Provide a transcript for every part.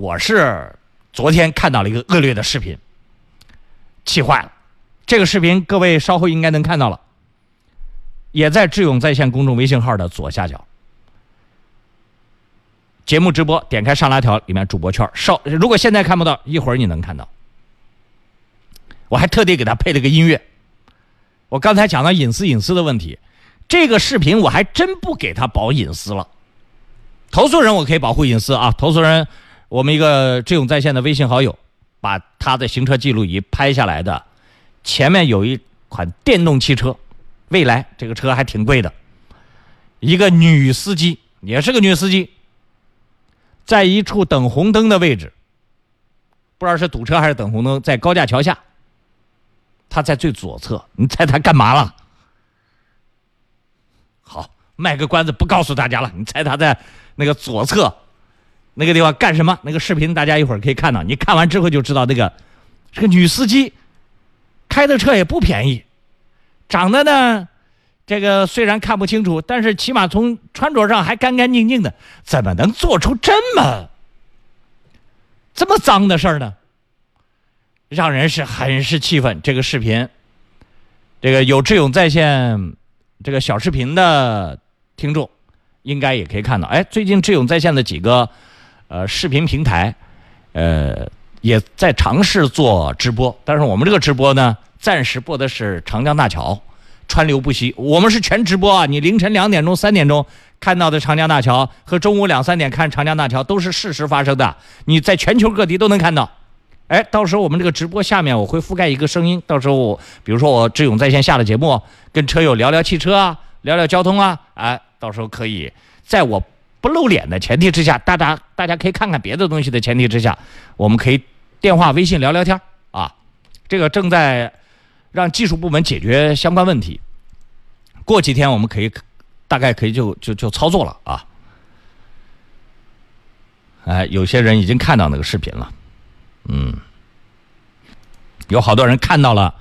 我是昨天看到了一个恶劣的视频，气坏了。这个视频各位稍后应该能看到了，也在智勇在线公众微信号的左下角。节目直播，点开上拉条里面主播圈，稍如果现在看不到，一会儿你能看到。我还特地给他配了个音乐。我刚才讲到隐私隐私的问题，这个视频我还真不给他保隐私了。投诉人我可以保护隐私啊，投诉人，我们一个智勇在线的微信好友，把他的行车记录仪拍下来的，前面有一款电动汽车，蔚来这个车还挺贵的，一个女司机也是个女司机。在一处等红灯的位置，不知道是堵车还是等红灯，在高架桥下。他在最左侧，你猜他干嘛了？好，卖个关子，不告诉大家了。你猜他在那个左侧那个地方干什么？那个视频大家一会儿可以看到，你看完之后就知道那个这个女司机开的车也不便宜，长得呢。这个虽然看不清楚，但是起码从穿着上还干干净净的，怎么能做出这么这么脏的事儿呢？让人是很是气愤。这个视频，这个有志勇在线这个小视频的听众，应该也可以看到。哎，最近志勇在线的几个呃视频平台，呃也在尝试做直播，但是我们这个直播呢，暂时播的是长江大桥。川流不息，我们是全直播啊！你凌晨两点钟、三点钟看到的长江大桥和中午两三点看长江大桥都是事实发生的，你在全球各地都能看到。哎，到时候我们这个直播下面我会覆盖一个声音，到时候比如说我智勇在线下的节目，跟车友聊聊汽车啊，聊聊交通啊，哎，到时候可以在我不露脸的前提之下，大家大家可以看看别的东西的前提之下，我们可以电话、微信聊聊天啊。这个正在。让技术部门解决相关问题。过几天我们可以大概可以就就就操作了啊！哎，有些人已经看到那个视频了，嗯，有好多人看到了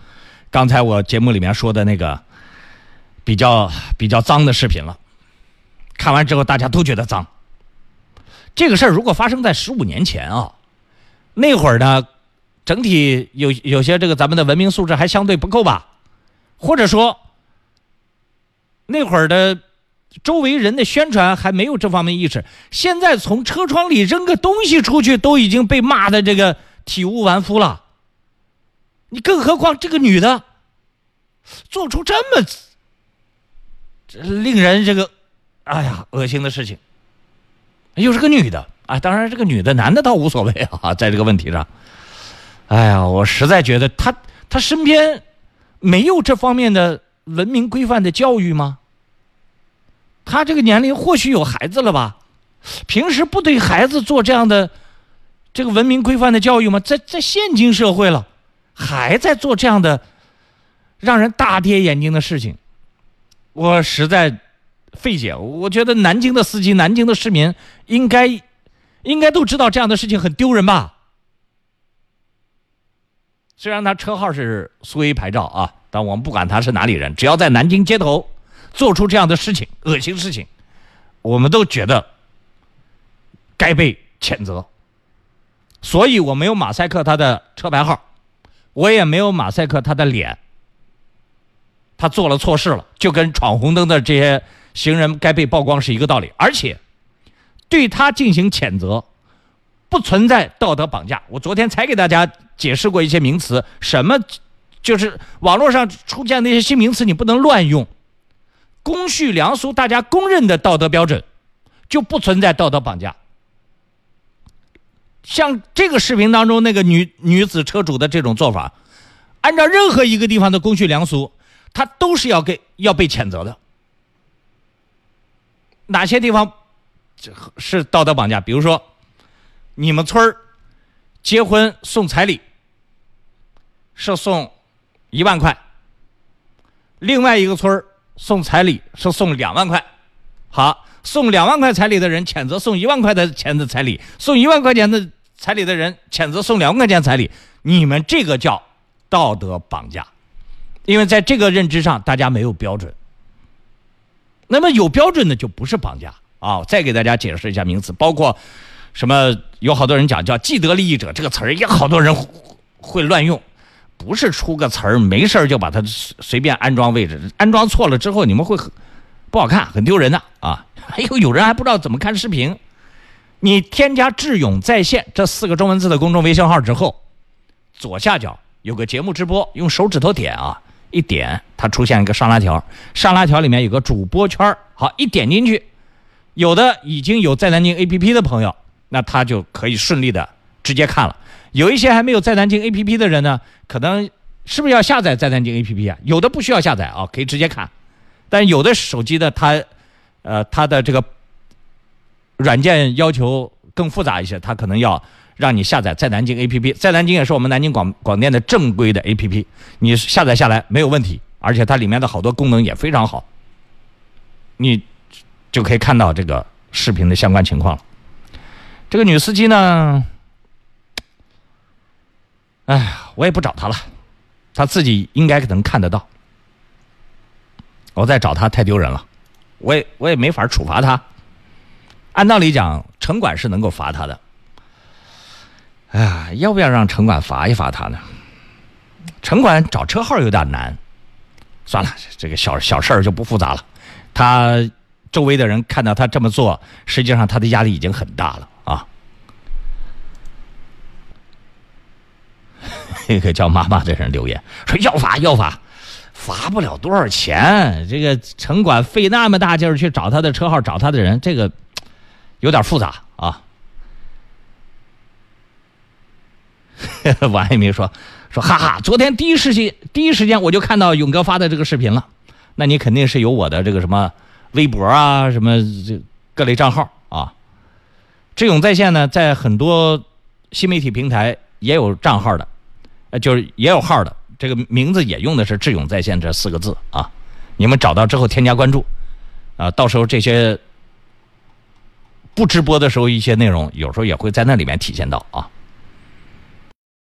刚才我节目里面说的那个比较比较脏的视频了。看完之后大家都觉得脏。这个事儿如果发生在十五年前啊，那会儿呢？整体有有些这个咱们的文明素质还相对不够吧，或者说那会儿的周围人的宣传还没有这方面意识。现在从车窗里扔个东西出去都已经被骂的这个体无完肤了，你更何况这个女的做出这么令人这个哎呀恶心的事情，又是个女的啊！当然这个女的男的倒无所谓啊，在这个问题上。哎呀，我实在觉得他他身边没有这方面的文明规范的教育吗？他这个年龄或许有孩子了吧？平时不对孩子做这样的这个文明规范的教育吗？在在现今社会了，还在做这样的让人大跌眼镜的事情，我实在费解。我觉得南京的司机、南京的市民应该应该都知道这样的事情很丢人吧。虽然他车号是苏 A 牌照啊，但我们不管他是哪里人，只要在南京街头做出这样的事情、恶心事情，我们都觉得该被谴责。所以我没有马赛克他的车牌号，我也没有马赛克他的脸。他做了错事了，就跟闯红灯的这些行人该被曝光是一个道理，而且对他进行谴责。不存在道德绑架。我昨天才给大家解释过一些名词，什么就是网络上出现那些新名词，你不能乱用。公序良俗，大家公认的道德标准，就不存在道德绑架。像这个视频当中那个女女子车主的这种做法，按照任何一个地方的公序良俗，她都是要给要被谴责的。哪些地方是道德绑架？比如说。你们村儿结婚送彩礼是送一万块，另外一个村儿送彩礼是送两万块。好，送两万块彩礼的人谴责送一万块的钱的彩礼，送一万块钱的彩礼的人谴责送两万块钱彩礼。你们这个叫道德绑架，因为在这个认知上大家没有标准。那么有标准的就不是绑架啊！再给大家解释一下名词，包括。什么有好多人讲叫既得利益者这个词儿，也好多人会乱用。不是出个词儿没事儿就把它随便安装位置，安装错了之后你们会很不好看，很丢人的啊！还有有人还不知道怎么看视频。你添加“智勇在线”这四个中文字的公众微信号之后，左下角有个节目直播，用手指头点啊，一点它出现一个上拉条，上拉条里面有个主播圈好，一点进去，有的已经有在南京 APP 的朋友，那他就可以顺利的直接看了。有一些还没有在南京 A P P 的人呢，可能是不是要下载在南京 A P P 啊？有的不需要下载啊，可以直接看。但有的手机的它，呃，它的这个软件要求更复杂一些，它可能要让你下载在南京 A P P。在南京也是我们南京广广电的正规的 A P P，你下载下来没有问题，而且它里面的好多功能也非常好，你就可以看到这个视频的相关情况了。这个女司机呢？哎呀，我也不找他了，他自己应该能看得到。我再找他太丢人了，我也我也没法处罚他。按道理讲，城管是能够罚他的。哎呀，要不要让城管罚一罚他呢？城管找车号有点难。算了，这个小小事儿就不复杂了。他周围的人看到他这么做，实际上他的压力已经很大了啊。这个叫妈妈的人留言说要罚要罚，罚不了多少钱。这个城管费那么大劲儿去找他的车号，找他的人，这个有点复杂啊。王一鸣说说哈哈，昨天第一时间第一时间我就看到勇哥发的这个视频了。那你肯定是有我的这个什么微博啊，什么这各类账号啊。智勇在线呢，在很多新媒体平台也有账号的。呃，就是也有号的，这个名字也用的是“智勇在线”这四个字啊。你们找到之后添加关注，啊，到时候这些不直播的时候一些内容，有时候也会在那里面体现到啊。